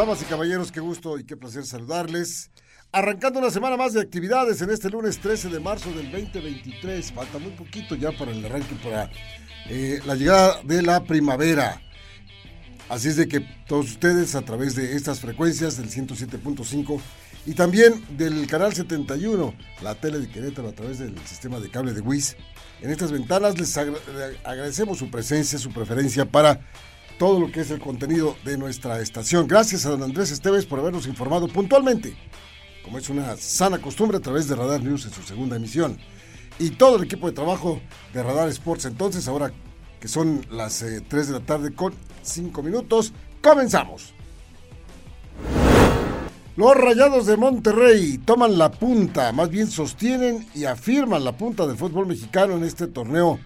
Damas y caballeros, qué gusto y qué placer saludarles. Arrancando una semana más de actividades en este lunes 13 de marzo del 2023. Falta muy poquito ya para el arranque, para eh, la llegada de la primavera. Así es de que todos ustedes a través de estas frecuencias del 107.5 y también del canal 71, la tele de Querétaro a través del sistema de cable de WIS. En estas ventanas les agra- agradecemos su presencia, su preferencia para todo lo que es el contenido de nuestra estación. Gracias a don Andrés Esteves por habernos informado puntualmente, como es una sana costumbre a través de Radar News en su segunda emisión. Y todo el equipo de trabajo de Radar Sports. Entonces, ahora que son las eh, 3 de la tarde con 5 minutos, comenzamos. Los Rayados de Monterrey toman la punta, más bien sostienen y afirman la punta del fútbol mexicano en este torneo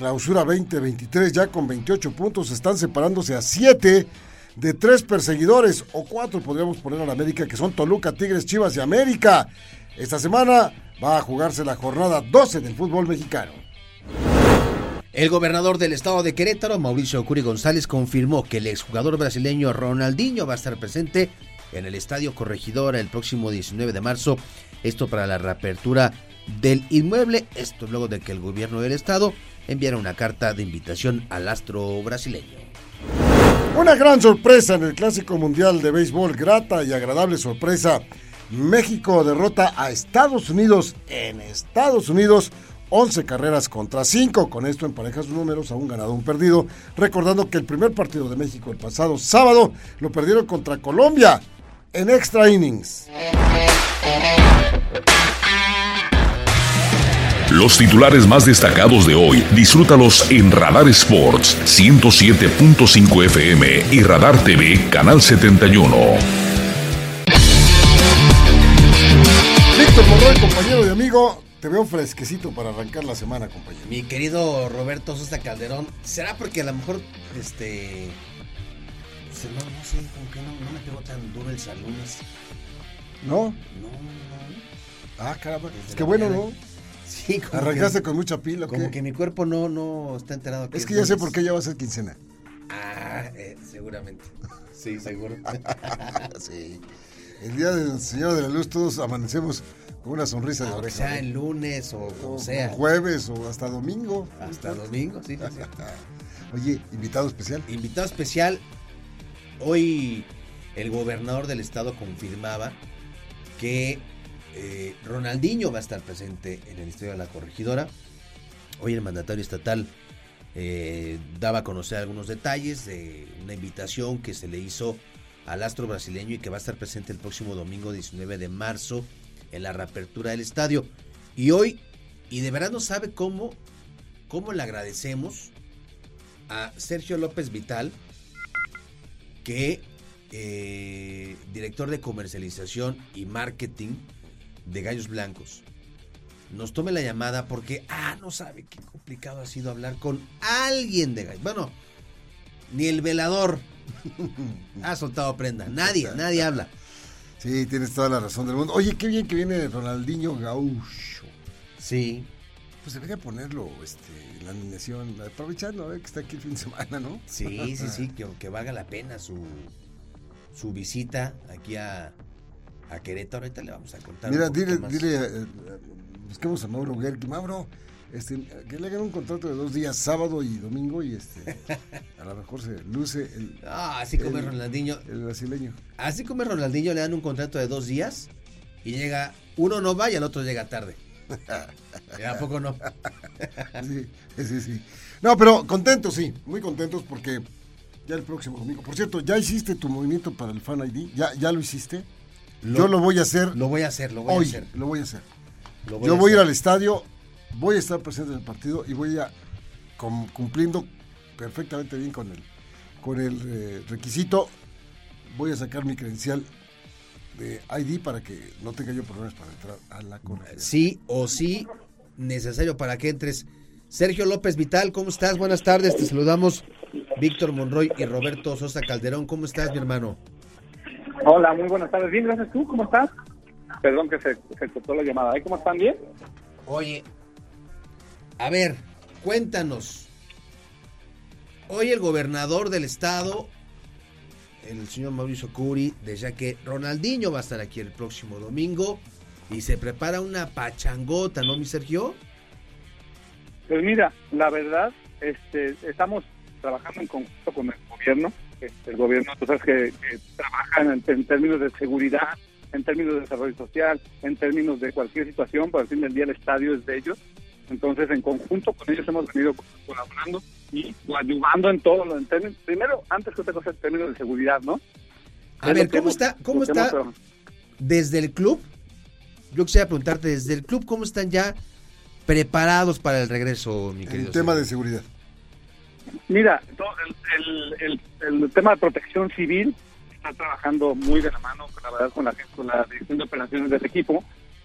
Clausura 2023, ya con 28 puntos, están separándose a 7 de tres perseguidores, o cuatro podríamos poner a la América, que son Toluca, Tigres, Chivas y América. Esta semana va a jugarse la jornada 12 del fútbol mexicano. El gobernador del estado de Querétaro, Mauricio Curi González, confirmó que el exjugador brasileño Ronaldinho va a estar presente en el Estadio Corregidora el próximo 19 de marzo. Esto para la reapertura del inmueble. Esto luego de que el gobierno del estado enviara una carta de invitación al astro brasileño. Una gran sorpresa en el Clásico Mundial de Béisbol, grata y agradable sorpresa. México derrota a Estados Unidos en Estados Unidos 11 carreras contra 5. Con esto empareja sus números a un ganado, un perdido. Recordando que el primer partido de México el pasado sábado lo perdieron contra Colombia en extra innings. Los titulares más destacados de hoy, disfrútalos en Radar Sports 107.5 FM y Radar TV Canal 71. Víctor Monroy, compañero y amigo, te veo fresquecito para arrancar la semana, compañero. Mi querido Roberto Sosa Calderón, ¿será porque a lo mejor, este... se- No, no sé, como que no, no me pegó tan duro el salunes. ¿No? No, no. Ah, caramba. Desde Es que bueno, mañana. ¿no? Sí, como Arrancaste que, con mucha pila. ¿o qué? como que mi cuerpo no, no está enterado. Es que ya sé por qué ya va a ser quincena. Ah, eh, seguramente. Sí, seguro. sí. El día del Señor de la Luz todos amanecemos con una sonrisa de oreja. sea el lunes o O como sea. jueves o hasta domingo. Hasta domingo, sí. Oye, invitado especial. Invitado especial. Hoy el gobernador del estado confirmaba que eh, Ronaldinho va a estar presente en el Estadio de la Corregidora. Hoy el mandatario estatal eh, daba a conocer algunos detalles de una invitación que se le hizo al astro brasileño y que va a estar presente el próximo domingo 19 de marzo en la reapertura del estadio. Y hoy, y de verdad no sabe cómo, cómo le agradecemos a Sergio López Vital, que eh, director de comercialización y marketing de Gallos Blancos, nos tome la llamada porque, ah, no sabe qué complicado ha sido hablar con alguien de Gallos. Bueno, ni el velador ha soltado prenda. Nadie, nadie habla. Sí, tienes toda la razón del mundo. Oye, qué bien que viene Ronaldinho Gaucho. Sí. Pues debería ponerlo este, en la alineación, aprovechando a ver que está aquí el fin de semana, ¿no? Sí, sí, sí, que, que valga la pena su, su visita aquí a, a Querétaro. Ahorita le vamos a contar. un Mira, poquito dile, más. dile, eh, eh, busquemos a Mauro Guerri. Mauro, este, que le hagan un contrato de dos días, sábado y domingo, y este, a lo mejor se luce el, Ah, así como el- Ronaldinho. el brasileño. Así como Ronaldinho le dan un contrato de dos días y llega, uno no va y el otro llega tarde. ¿Y ¿A poco no? Sí, sí, sí. No, pero contentos, sí, muy contentos porque ya el próximo domingo. Por cierto, ¿ya hiciste tu movimiento para el Fan ID? ¿Ya, ya lo hiciste? Yo lo voy a hacer Lo voy a hacer, lo voy hoy. a hacer. Lo voy a hacer. Yo voy a ir al estadio, voy a estar presente en el partido y voy a cum- cumpliendo perfectamente bien con el con el eh, requisito, voy a sacar mi credencial de ID para que no tenga yo problemas para entrar a la corregidora. Sí o sí, necesario para que entres. Sergio López Vital, ¿cómo estás? Buenas tardes, te saludamos Víctor Monroy y Roberto Sosa Calderón. ¿Cómo estás, mi hermano? Hola, muy buenas tardes. Bien, gracias. ¿Tú cómo estás? Perdón que se, se cortó la llamada. ¿Cómo están? ¿Bien? Oye, a ver, cuéntanos. Hoy el gobernador del estado, el señor Mauricio Curi, decía que Ronaldinho va a estar aquí el próximo domingo y se prepara una pachangota, ¿no, mi Sergio? Pues mira, la verdad, este, estamos trabajando en conjunto con el gobierno. Este, el gobierno, tú sabes que, que trabaja en, en términos de seguridad, en términos de desarrollo social, en términos de cualquier situación, por el fin del día el estadio es de ellos. Entonces, en conjunto con ellos hemos venido colaborando y ayudando en todo lo en términos, primero, antes que otra cosa, en términos de seguridad, ¿no? A Es ver, ¿cómo hemos- está, cómo está hemos desde el club? Yo quisiera preguntarte, desde el club, ¿cómo están ya preparados para el regreso, mi En querido? tema de seguridad. Mira, el, el, el, el tema de protección civil está trabajando muy de la mano, con la verdad, con la, con la dirección de operaciones del equipo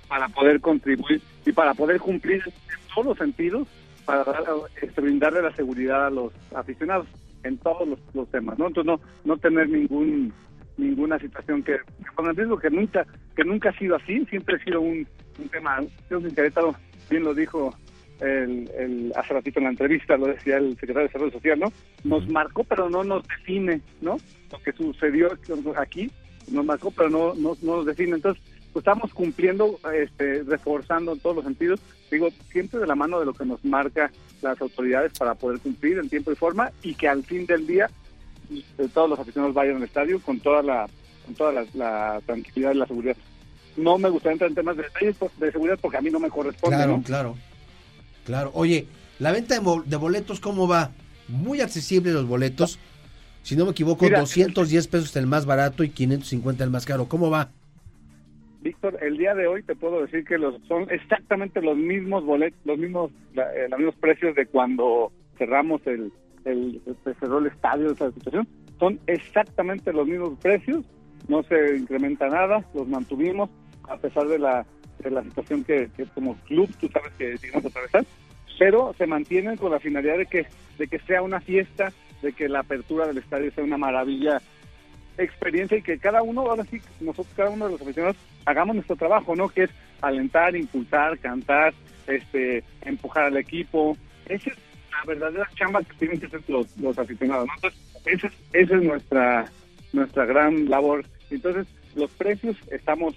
para poder contribuir y para poder cumplir en todos los sentidos, para este, brindarle la seguridad a los aficionados en todos los, temas, ¿no? Entonces no no tener ningún ninguna situación que, ponga en riesgo, que nunca que nunca ha sido así, siempre ha sido un, un tema, que en Querétaro bien lo dijo el, el, hace ratito en la entrevista, lo decía el secretario de Desarrollo Social, ¿no? Nos marcó, pero no nos define, ¿no? Lo que sucedió aquí nos marcó, pero no, no, no nos define. Entonces, pues estamos cumpliendo, este, reforzando en todos los sentidos, digo, siempre de la mano de lo que nos marca las autoridades para poder cumplir en tiempo y forma y que al fin del día eh, todos los aficionados vayan al estadio con toda la con toda la, la tranquilidad y la seguridad. No me gustaría entrar en temas de detalles por- de seguridad porque a mí no me corresponde, Claro, ¿no? claro. Claro. Oye, la venta de, boletos, ¿cómo va? Muy accesible los boletos. Si no me equivoco, Mira, 210 pesos el más barato y 550 el más caro. ¿Cómo va? Víctor, el día de hoy te puedo decir que los son exactamente los mismos boletos, los mismos la- eh, los mismos precios de cuando cerramos el, el se cerró el estadio de esa situación. Son exactamente los mismos precios, no se incrementa nada, los mantuvimos a pesar de la de la situación que, que como club tú sabes que digamos atravesar, pero se mantienen con la finalidad de que de que sea una fiesta, de que la apertura del estadio sea una maravilla experiencia y que cada uno, ahora sí, nosotros, cada uno de los aficionados, hagamos nuestro trabajo, ¿no? Que es alentar, impulsar, cantar, este, empujar al equipo. Esa es la verdadera chamba que tienen que hacer los, los aficionados, ¿no? Entonces, esa es, esa es nuestra, nuestra gran labor. Entonces, los precios estamos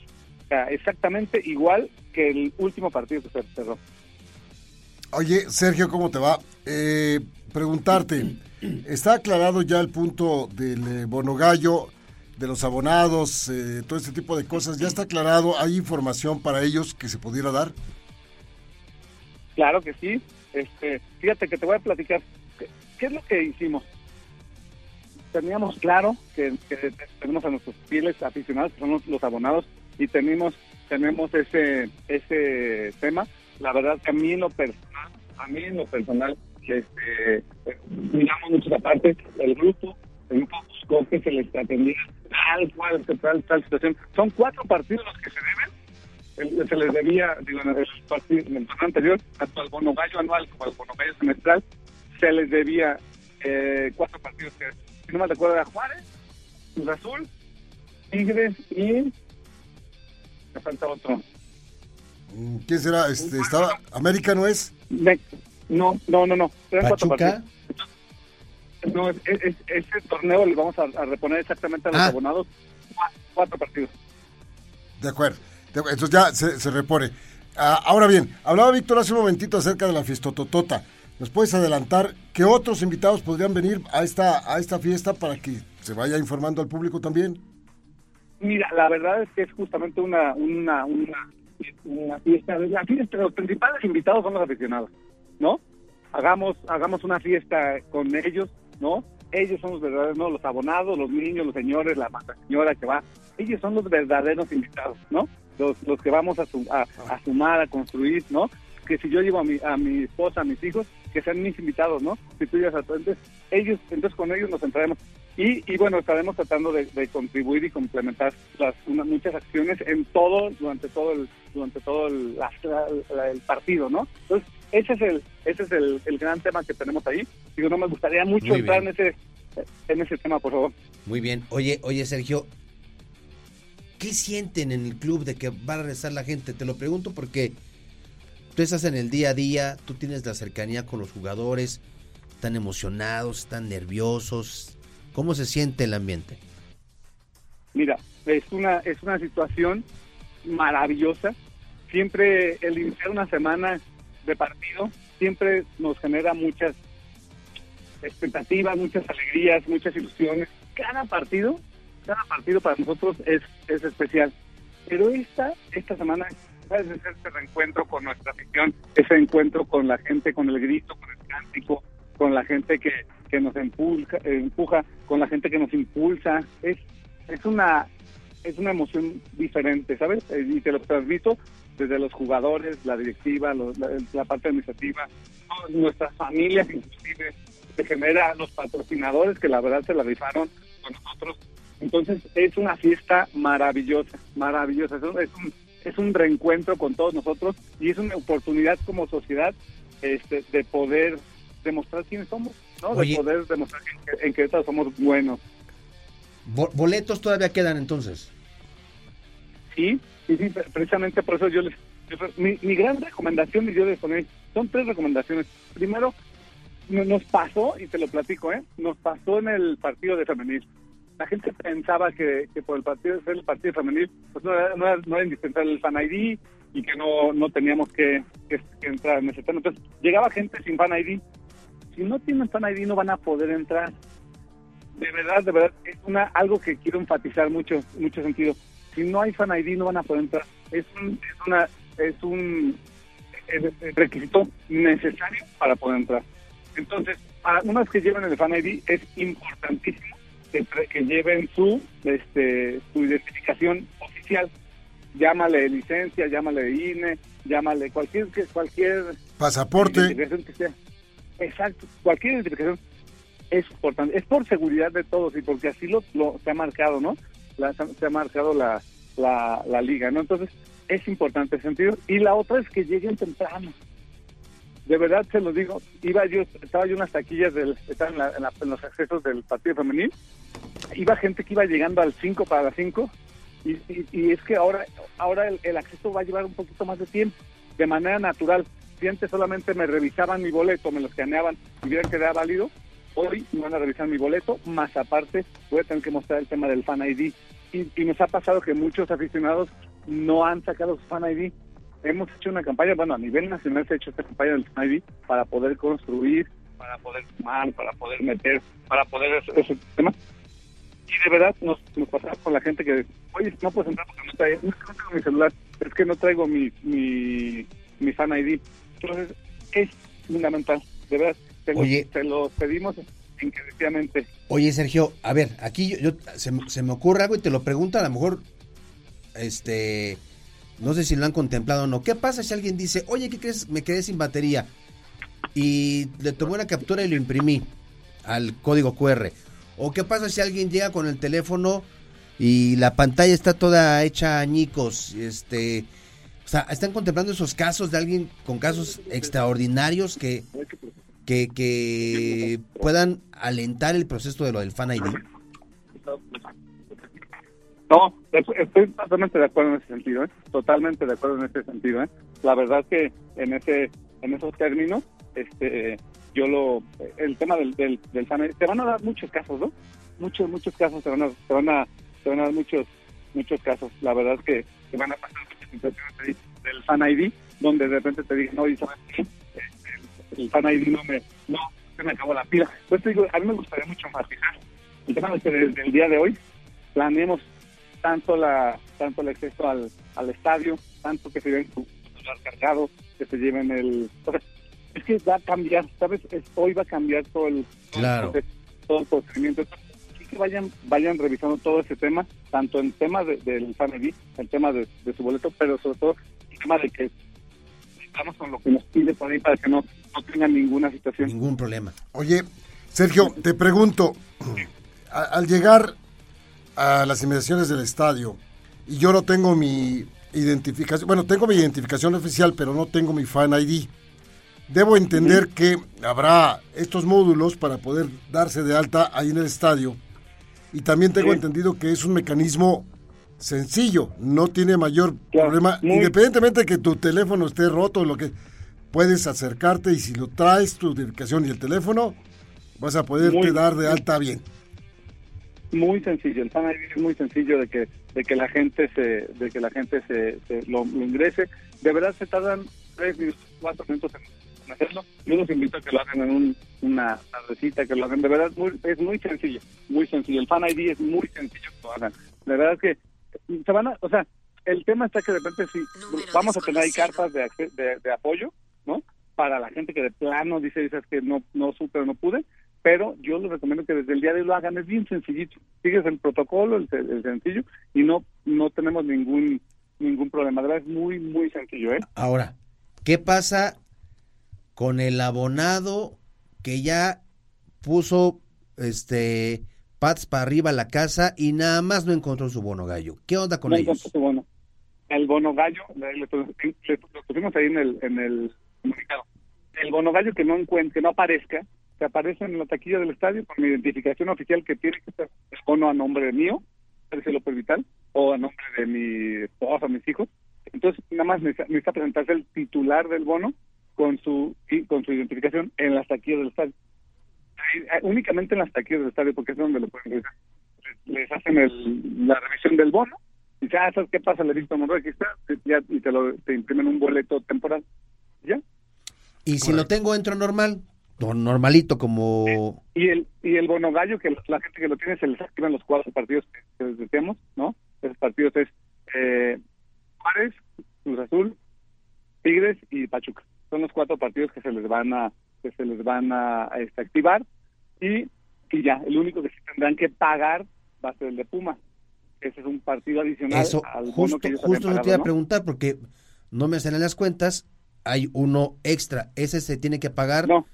exactamente igual que el último partido que se cerró. Oye, Sergio, ¿cómo te va? Eh, preguntarte, ¿está aclarado ya el punto del eh, bono gallo, de los abonados, eh, todo este tipo de cosas? ¿Ya está aclarado? ¿Hay información para ellos que se pudiera dar? Claro que sí. Este, fíjate que te voy a platicar. ¿Qué, qué es lo que hicimos? Teníamos claro que, que tenemos a nuestros fieles aficionados, que son los, los abonados, y tenemos tenemos ese ese tema. La verdad que a mí en lo personal, a mí en lo personal, este, miramos esa parte. El grupo, el grupo buscó que se les atendiera tal cual, tal, tal situación. Son cuatro partidos los que se deben se les debía, digo, en el, partido, en el torneo anterior, tanto al bono gallo anual como al bono gallo semestral, se les debía eh, cuatro partidos que, si no me recuerdo, era Juárez, Cruz Azul, Tigres y... Me falta otro. Mm, ¿Quién será? Este, estaba, ¿América no es? Me- no, no, no, no. Eran cuatro Pachuca. partidos. No, es, es- es- ese torneo le vamos a, a reponer exactamente a los Ah. abonados cua- cuatro partidos. De acuerdo. De acuerdo. Entonces ya se, se repone. Ah, ahora bien, hablaba Víctor hace un momentito acerca de la fiestototota. ¿Nos puedes adelantar qué otros invitados podrían venir a esta, a esta fiesta para que se vaya informando al público también? Mira, la verdad es que es justamente una una una, fiesta. La fiesta, los principales invitados son los aficionados, ¿no? Hagamos hagamos una fiesta con ellos, ¿no? Ellos son los verdaderos, ¿no? Los abonados, los niños, los señores, la señora que va. Ellos son los verdaderos invitados, ¿no? Los, los que vamos a, su- a, sumar, a construir, ¿no? Que si yo llevo a mi, a mi esposa, a mis hijos, que sean mis invitados, ¿no? Si tú llevas a tu entonces, ellos, entonces con ellos nos entraremos. Y, y bueno, estaremos tratando de, contribuir y complementar las muchas acciones en todo, durante todo el, durante todo el, el partido, ¿no? Entonces, ese es el, ese es el, el, gran tema que tenemos ahí. Digo, no me gustaría mucho entrar en ese, en ese tema, por favor. Muy bien. Oye, oye, Sergio, ¿qué sienten en el club de que va a regresar la gente? Te lo pregunto porque tú estás en el día a día, tú tienes la cercanía con los jugadores, están emocionados, están nerviosos. ¿Cómo se siente el ambiente? Mira, es una, es una situación maravillosa. Siempre el iniciar una semana de partido siempre nos genera muchas expectativas, muchas alegrías, muchas ilusiones. Cada partido, cada partido para nosotros es, es especial. Pero esta, esta semana es ese reencuentro con nuestra afición, ese encuentro con la gente, con el grito, con el cántico, con la gente que, que nos empuja, empuja, con la gente que nos impulsa. Es, es una es una emoción diferente, ¿sabes? Eh, y te lo transmito desde los jugadores, la directiva, la, parte administrativa, nuestras familias inclusive, se genera los patrocinadores que la verdad se la rifaron con nosotros. Entonces es una fiesta maravillosa, maravillosa. Es un, es un, reencuentro con todos nosotros y es una oportunidad como sociedad este, de poder demostrar quiénes somos, ¿no? De poder demostrar en que, en somos buenos. ¿Boletos todavía quedan entonces? Sí, sí, sí, precisamente por eso yo les... Mi, mi gran recomendación, y yo les poner, son tres recomendaciones. Primero, nos pasó, y te lo platico, ¿eh? Nos pasó en el partido de femenil. La gente pensaba que, que por el partido ser el partido femenil, pues no era, no era, indispensable el fan ID y que no, no teníamos que, que, entrar en ese tema. Entonces, llegaba gente sin fan ID. Si no tienen fan ID, no van a poder entrar. De verdad, de verdad, es una algo que quiero enfatizar mucho, mucho sentido si no hay Fan ID no van a poder entrar. Es un, es una, es un requisito necesario para poder entrar. Entonces, una vez que lleven el Fan ID, es importantísimo que, que lleven su, este, su identificación oficial. Llámale licencia, llámale INE, llámale cualquier, cualquier pasaporte. Exacto, cualquier identificación es importante. Es por seguridad de todos y porque así lo, se ha marcado, ¿no? se ha marcado la, la, liga, ¿no? Entonces, es importante ese sentido. Y la otra es que lleguen temprano. De verdad se lo digo, iba yo, estaba yo en las taquillas del, estaba en, los accesos del partido femenil, iba gente que iba llegando al 5 para las 5, y, y, es que ahora, ahora el, acceso va a llevar un poquito más de tiempo, de manera natural. Si antes solamente me revisaban mi boleto, me lo escaneaban y vieran que era válido, hoy me van a revisar mi boleto, más aparte voy a tener que mostrar el tema del Fan ID y, nos ha pasado que muchos aficionados no han sacado su Fan ID. Hemos hecho una campaña, bueno, a nivel nacional se ha hecho esta campaña del Fan ID para poder construir, para poder sumar, para poder meter, para poder hacer ese tema. Y de verdad nos, nos pasaba con la gente que, oye, no puedo entrar porque no traigo, no mi celular, es que no traigo mi, mi, mi Fan ID. Entonces, es fundamental, de verdad. Te, Oye, te lo pedimos Oye, Sergio, a ver, aquí yo, se, me ocurre algo y te lo pregunto, a lo mejor, este, no sé si lo han contemplado o no. ¿Qué pasa si alguien dice, oye, ¿qué crees? Me quedé sin batería y le tomé una captura y lo imprimí al código QR? ¿O qué pasa si alguien llega con el teléfono y la pantalla está toda hecha añicos? Este, o sea, ¿están contemplando esos casos de alguien con casos extraordinarios que que, que puedan alentar el proceso de lo del Fan ID? No, estoy totalmente de acuerdo en ese sentido, ¿eh? totalmente de acuerdo en ese sentido. ¿eh? La verdad que en ese en esos términos, este, yo lo, el tema del, del, Fan ID, te van a dar muchos casos, ¿no? Muchos, muchos casos, te van a, te van a, te van a dar muchos, muchos casos. La verdad que te van a pasar del Fan ID, donde de repente te dicen, no, ¿sabes qué? el Fan ID no me, no, se me acabó la pila. Pues te digo, a mí me gustaría mucho enfatizar el tema de que desde el día de hoy planeemos tanto la tanto el acceso al, al estadio, tanto que se lleven su celular cargado, que se lleven el... es que va a cambiar, ¿sabes? hoy va a cambiar todo el, todo el procedimiento. Así que vayan vayan revisando todo ese tema, tanto en tema del Fan ID, el tema de, de su boleto, pero sobre todo tema de que estamos con lo que nos pide por ahí para que no, no tengan ninguna situación. Ningún problema. Oye, Sergio, te pregunto, al llegar a las inmediaciones del estadio y yo no tengo mi identificación, bueno, tengo mi identificación oficial, pero no tengo mi fan ID. Debo entender que habrá estos módulos para poder darse de alta ahí en el estadio. Y también tengo entendido que es un mecanismo sencillo, no tiene mayor problema, independientemente de que tu teléfono esté roto, lo que puedes acercarte y si lo traes tu identificación y el teléfono, vas a poderte dar de alta bien. Muy sencillo, el Fan ID es muy sencillo de que de que la gente se de que la gente se, lo, ingrese. De verdad se tardan tres minutos, cuatro minutos en hacerlo. Yo los invito a que lo hagan en un, una tardecita, que lo hagan. De verdad es muy sencillo, muy sencillo. El Fan ID es muy sencillo que lo hagan. De verdad es que se van a, o sea, el tema está que de repente sí, vamos a tener ahí cartas de, de, apoyo, ¿no? Para la gente que de plano dice, dices que no, no supe o no pude, pero yo les recomiendo que desde el día de hoy lo hagan, es bien sencillito, sigues el protocolo, el, sencillo, y no, no tenemos ningún, ningún problema, de verdad es muy, muy sencillo, ¿eh? Ahora, ¿qué pasa con el abonado que ya puso, este, Pats para arriba a la casa y nada más no encontró su bono gallo. ¿Qué onda con ellos? Su bono. El bono gallo, lo pusimos ahí en el, en el comunicado. El bono gallo que no encuentre, que no aparezca, que aparece en la taquilla del estadio con mi identificación oficial que tiene que ser el bono a nombre mío, López Vital, o a nombre de mi esposa, mis hijos. Entonces, nada más necesita, presentarse el titular del bono con su con su identificación en las taquillas del estadio. Únicamente en las taquillas del estadio, porque es donde lo pueden revisar. Les hacen el, la revisión del bono, y dicen, ah, ¿sabes qué pasa? Le visto Monroy, aquí está, y te, lo, te imprimen un boleto temporal. ¿Ya? Y si lo tengo, entro normal, normalito como... Y el, y el bono gallo, que la gente que lo tiene se les activan los cuatro partidos que, les decíamos, ¿no? Esos partidos es eh, Juárez, Cruz Azul, Tigres y Pachuca. Son los cuatro partidos que se les van a que se les van a, este, activar y, y, ya, el único que sí tendrán que pagar va a ser el de Puma. Ese es un partido adicional Eso, al justo, que justo te iba a preguntar porque no me salen las cuentas, hay uno extra, ese se tiene que pagar. No.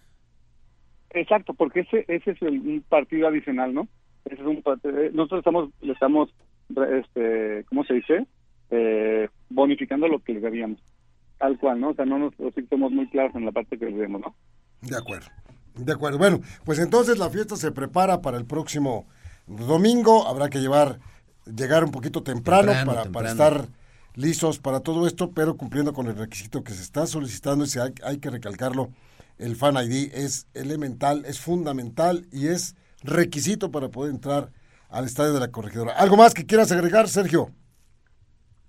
Exacto, porque ese ese es un partido adicional, ¿no? Ese es un eh, nosotros estamos le estamos este, ¿cómo se dice? Eh, bonificando lo que les debíamos. Tal cual, ¿no? O sea, no nos somos muy claros en la parte que les debemos, ¿no? De acuerdo. De acuerdo. Bueno, pues entonces la fiesta se prepara para el próximo domingo. Habrá que llevar, llegar un poquito temprano, para, para, estar listos para todo esto, pero cumpliendo con el requisito que se está solicitando y si hay, hay que recalcarlo, el Fan ID es elemental, es fundamental y es requisito para poder entrar al estadio de la corregidora. ¿Algo más que quieras agregar, Sergio?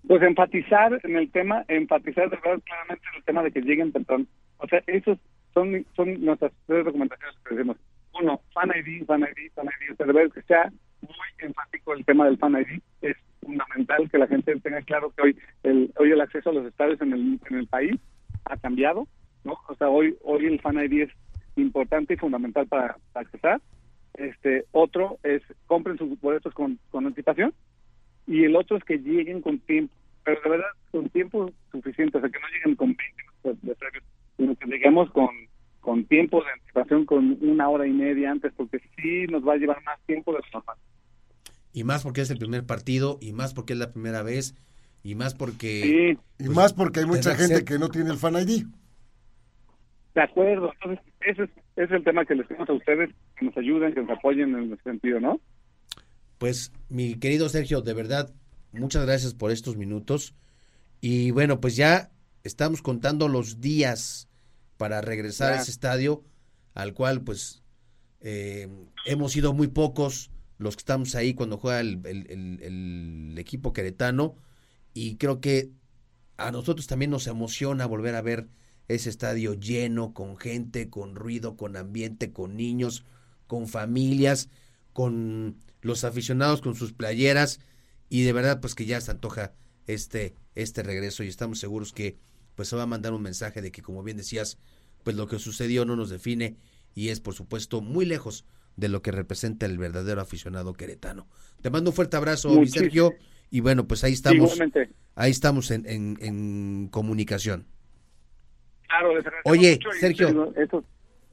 Pues enfatizar en el tema, enfatizar de verdad claramente en el tema de que lleguen temprano. O sea, eso son, son nuestras tres recomendaciones que decimos. Uno, Fan ID, Fan ID, Fan ID. O sea, de que sea muy enfático el tema del Fan ID. Es fundamental que la gente tenga claro que hoy el, hoy el acceso a los estadios en el, en el país ha cambiado, ¿no? O sea, hoy, hoy el Fan ID es importante y fundamental para, accesar. Este, otro es compren sus boletos con, con anticipación y el otro es que lleguen con tiempo, pero de verdad con tiempo suficiente, o sea, que no lleguen con 20 minutos de previos sino que lleguemos con, con tiempo de anticipación, con una hora y media antes, porque sí nos va a llevar más tiempo de lo normal. Y más porque es el primer partido, y más porque es la primera vez, y más porque... y más porque hay mucha gente que no tiene el Fan ID. De acuerdo, entonces ese es, el tema que les pedimos a ustedes, que nos ayuden, que nos apoyen en ese sentido, ¿no? Pues mi querido Sergio, de verdad, muchas gracias por estos minutos. Y bueno, pues ya estamos contando los días para regresar a ese estadio, al cual pues eh, hemos sido muy pocos los que estamos ahí cuando juega el, equipo queretano. Y creo que a nosotros también nos emociona volver a ver ese estadio lleno, con gente, con ruido, con ambiente, con niños, con familias, con los aficionados con sus playeras. Y de verdad pues que ya se antoja este, este regreso y estamos seguros que pues se va a mandar un mensaje de que, como bien decías, pues lo que sucedió no nos define y es, por supuesto, muy lejos de lo que representa el verdadero aficionado queretano. Te mando un fuerte abrazo, mi Sergio, y bueno, pues ahí estamos, ahí estamos en, en, comunicación. Claro, Oye, Sergio,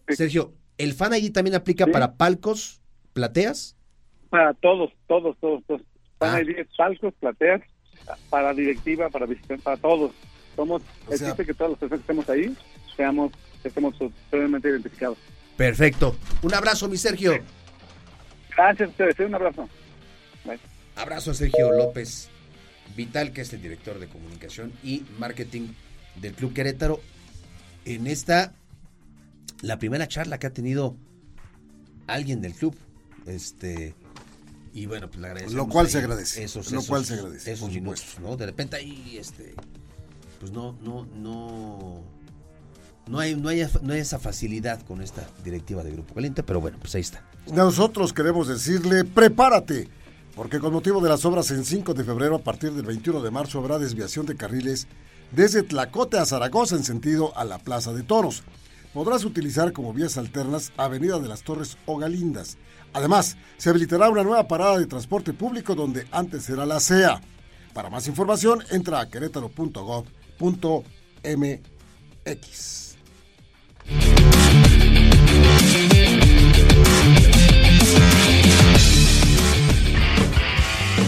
Sergio, ¿El fan allí también aplica para palcos, plateas? Para todos, todos, todos, todos. Ah. Palcos, plateas, para directiva, para visitantes, para todos. Somos, O sea- existe que todas las personas que estemos ahí seamos, estemos totalmente identificados. Perfecto. Un abrazo, mi Sergio. Gracias a ustedes, un abrazo. Bye. Abrazo a Sergio López Vital, que es el director de comunicación y marketing del Club Querétaro. En esta, la primera charla que ha tenido alguien del club. Este. Y bueno, pues le agradecemos. Lo cual se agradece, Esos, lo esos- cual se agradece, Esos minutos. ¿no? De repente ahí, este. Pues no, no, no. No hay, no, hay, no hay esa facilidad con esta directiva de Grupo Caliente, pero bueno, pues ahí está. Nosotros queremos decirle, prepárate, porque con motivo de las obras en 5 de febrero, a partir del 21 de marzo, habrá desviación de carriles desde Tlacote a Zaragoza en sentido a la Plaza de Toros. Podrás utilizar como vías alternas Avenida de las Torres o Galindas. Además, se habilitará una nueva parada de transporte público donde antes era la CEA. Para más información, entra a querétaro.gov.mx.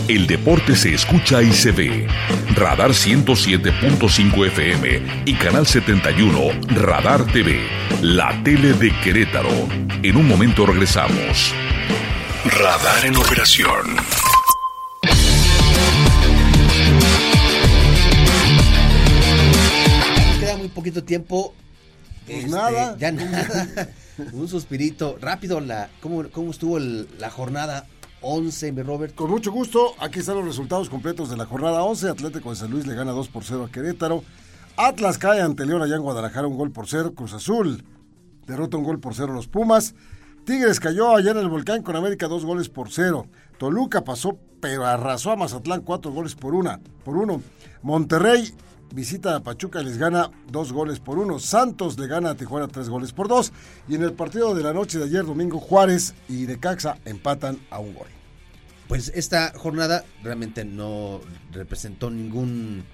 El deporte se escucha y se ve. Radar 107.5 FM y Canal 71 Radar TV, la tele de Querétaro. En un momento regresamos. Radar en operación. Poquito tiempo. Pues Este, nada. Ya nada. Un suspirito. Rápido, la, ¿cómo, cómo estuvo el- la jornada 11, mi Robert? Con mucho gusto, aquí están los resultados completos de la jornada 11. Atlético de San Luis le gana 2 por 0 a Querétaro. Atlas cae ante León allá en Guadalajara un gol por 0. Cruz Azul derrota un gol por 0 a los Pumas. Tigres cayó allá en el Volcán con América dos goles por 0. Toluca pasó pero arrasó a Mazatlán cuatro goles por una, por uno. Monterrey visita a Pachuca les gana dos goles por uno. Santos le gana a Tijuana tres goles por dos. Y en el partido de la noche de ayer domingo Juárez y Necaxa empatan a un gol. Pues esta jornada realmente no representó ningún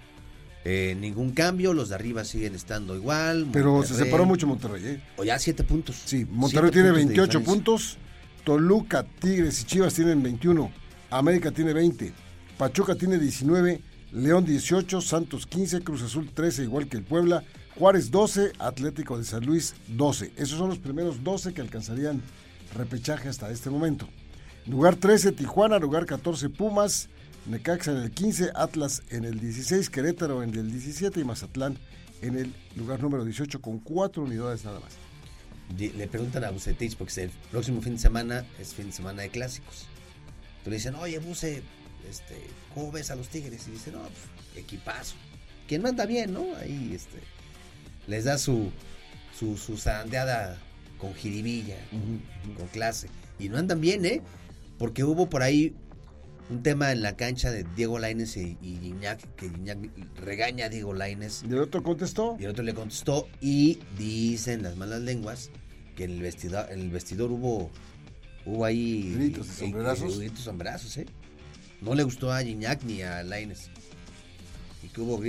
eh, ningún cambio. Los de arriba siguen estando igual. Pero se separó mucho Monterrey, ¿eh? O ya siete puntos. Sí, Monterrey tiene puntos de 28 diferencia. puntos, Toluca, Tigres y Chivas tienen 21, América tiene 20, Pachuca tiene 19, León 18, Santos 15, Cruz Azul 13, igual que el Puebla, Juárez 12, Atlético de San Luis 12. Esos son los primeros 12 que alcanzarían repechaje hasta este momento. Lugar 13, Tijuana, lugar 14, Pumas, Necaxa en el 15, Atlas en el 16, Querétaro en el 17 y Mazatlán en el lugar número 18 con cuatro unidades nada más. Le preguntan a Bucetich porque el próximo fin de semana es fin de semana de clásicos. Entonces le dicen, oye, Buce, este, ¿cómo ves a los Tigres? Y dice, no, pues, equipazo. Quien manda bien, ¿no? Ahí, este, les da su, su, su zarandeada con jiribilla, con clase. Y no andan bien, ¿eh? Porque hubo por ahí un tema en la cancha de Diego Laines y, y Gignac, que Gignac regaña a Diego Laines Y el otro contestó. y el otro le contestó y dicen las malas lenguas que en el vestidor, en el vestidor hubo hubo ahí Gritos y sombrerazos. gritos y sombrerazos, ¿eh? No le gustó a Gignac ni a Laines.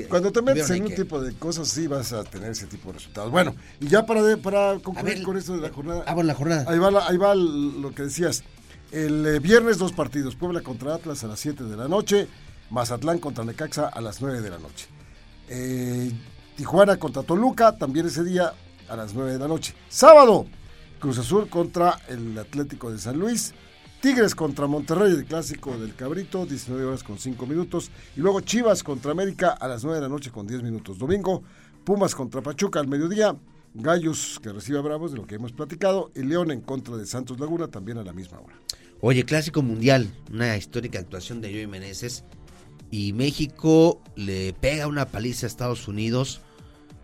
Cuando te metes en un que- tipo de cosas, sí vas a tener ese tipo de resultados. Bueno, y ya para, de- para concluir ver, con esto de la jornada. Ah, bueno, la jornada. Ahí va, la- ahí va lo que decías. El eh, viernes dos partidos. Puebla contra Atlas a las 7 de la noche. Mazatlán contra Necaxa a las 9 de la noche. Eh, Tijuana contra Toluca también ese día a las 9 de la noche. Sábado, Cruz Azul contra el Atlético de San Luis. Tigres contra Monterrey, el clásico del Cabrito, 19 horas con 5 minutos. Y luego Chivas contra América a las 9 de la noche con 10 minutos. Domingo, Pumas contra Pachuca al mediodía. Gallos que recibe a Bravos, de lo que hemos platicado. Y León en contra de Santos Laguna también a la misma hora. Oye, Clásico Mundial, una histórica actuación de Joey Meneses. Y México le pega una paliza a Estados Unidos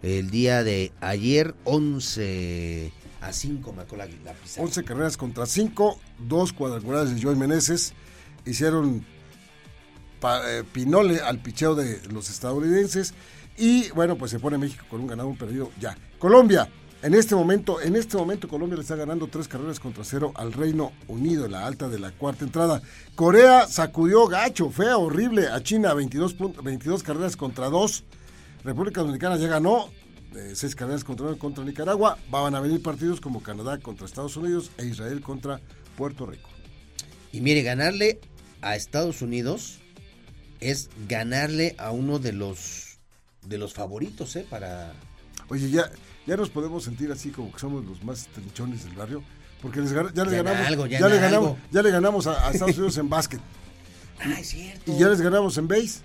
el día de ayer, 11 a 5, marcó la, la pizarra. 11 carreras contra 5, dos cuadrangulares de Joey Meneses. Hicieron pa- eh, pinole al picheo de los estadounidenses. Y bueno, pues se pone México con un ganado, un perdido ya. Colombia, en este momento, en este momento Colombia le está ganando tres carreras contra cero al Reino Unido en la alta de la cuarta entrada. Corea sacudió gacho, fea, horrible a China, 22, pun- 22 carreras contra 2. República Dominicana ya ganó eh, seis carreras contra, contra Nicaragua. Van a venir partidos como Canadá contra Estados Unidos e Israel contra Puerto Rico. Y mire, ganarle a Estados Unidos es ganarle a uno de los de los favoritos, ¿eh? Para. Oye, ya, ya nos podemos sentir así como que somos los más trinchones del barrio. Porque les, ya, les ganamos, algo, ya ya en le ganamos, ya le ganamos a, a Estados Unidos en básquet. Ah, es cierto. Y ya les ganamos en base.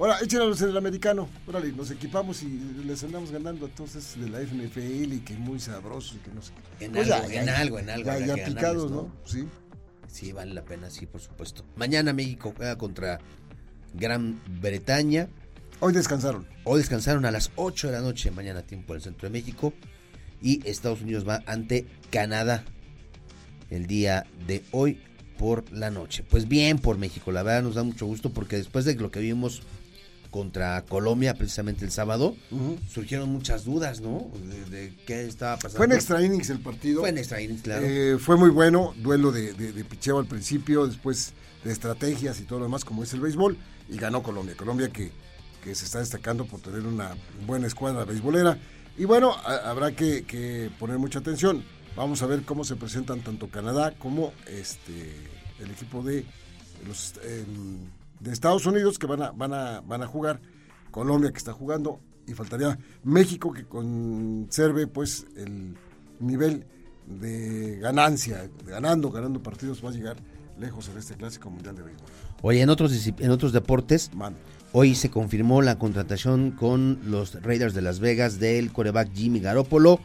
Ahora, échenos en el americano. Órale, nos equipamos y les andamos ganando entonces de la NFL y que muy sabroso y que no sé qué. En Pues algo, en algo, en algo Ya, ya picados, ganarles, ¿no? Sí. Sí, vale la pena, sí, por supuesto. Mañana México juega contra Gran Bretaña. Hoy descansaron. Hoy descansaron a las 8 de la noche, mañana tiempo en el centro de México. Y Estados Unidos va ante Canadá el día de hoy por la noche. Pues bien por México, la verdad nos da mucho gusto porque después de lo que vimos contra Colombia precisamente el sábado, surgieron muchas dudas, ¿no? De, de qué estaba pasando. Fue en extra innings el partido. Fue en extra innings, claro. Eh, fue muy bueno, duelo de, de, de picheo al principio, después de estrategias y todo lo demás, como es el béisbol, y ganó Colombia. Colombia que, que se está destacando por tener una buena escuadra beisbolera. Y bueno, a- habrá que, que poner mucha atención. Vamos a ver cómo se presentan tanto Canadá como este el equipo de los de Estados Unidos que van a, van a, van a jugar, Colombia que está jugando, y faltaría México que conserve pues el nivel de ganancia, ganando, ganando partidos, va a llegar lejos en este clásico mundial de béisbol. Oye, en otros, en otros deportes, Man, Hoy se confirmó la contratación con los Raiders de Las Vegas del coreback Jimmy Garoppolo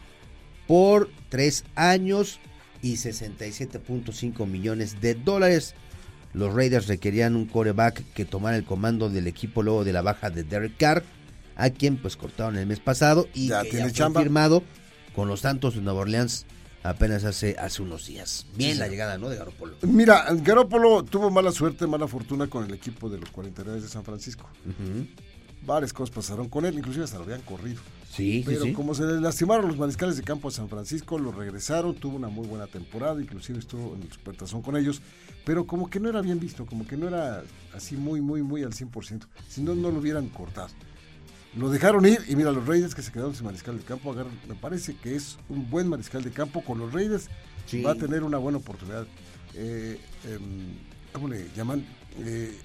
por tres años y 67.5 millones de dólares. Los Raiders requerían un coreback que tomara el comando del equipo luego de la baja de Derek Carr, a quien pues cortaron el mes pasado y Ya que tiene ya fue chamba. firmado con los Santos de Nueva Orleans apenas hace, hace unos días. Bien Sí, la llegada, ¿no? De Garoppolo. Mira, Garópolo tuvo mala suerte, mala fortuna con el equipo de los 49 de San Francisco. Ujú. Varias cosas pasaron con él, inclusive hasta lo habían corrido. Sí, Pero sí. como se le lastimaron los mariscales de campo de San Francisco, lo regresaron, tuvo una muy buena temporada, inclusive estuvo en el supertazón con ellos, pero como que no era bien visto, como que no era así muy, muy, muy al 100%, si no, no lo hubieran cortado. Lo dejaron ir y mira, los Raiders que se quedaron sin mariscal de campo, agarran- me parece que es un buen mariscal de campo, con los Raiders Sí. va a tener una buena oportunidad. Eh, em, ¿Cómo le llaman? Eh,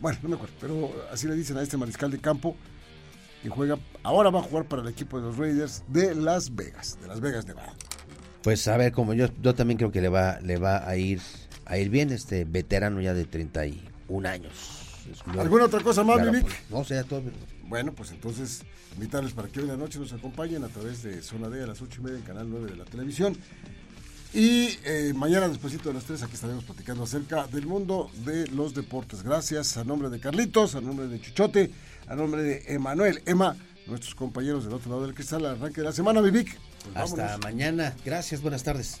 bueno, no me acuerdo, pero así le dicen a este mariscal de campo que juega, ahora va a jugar para el equipo de los Raiders de Las Vegas, de Las Vegas, Nevada. Pues a ver, como yo, yo también creo que le va, le va a ir a ir bien este veterano ya de 31 años. Muy- ¿Alguna otra cosa más, Claro, mi Vic? pues, No, sea todo. Bueno, pues entonces invitarles para que hoy en la noche nos acompañen a través de Zona D a las 8 y media en Canal 9 de la televisión. Y eh, mañana, despuesito de las 3, aquí estaremos platicando acerca del mundo de los deportes. Gracias a nombre de Carlitos, a nombre de Chuchote, a nombre de Emanuel, Emma, nuestros compañeros del otro lado del cristal, al arranque de la semana, Vivic. Pues Hasta vámonos. mañana. Gracias, buenas tardes.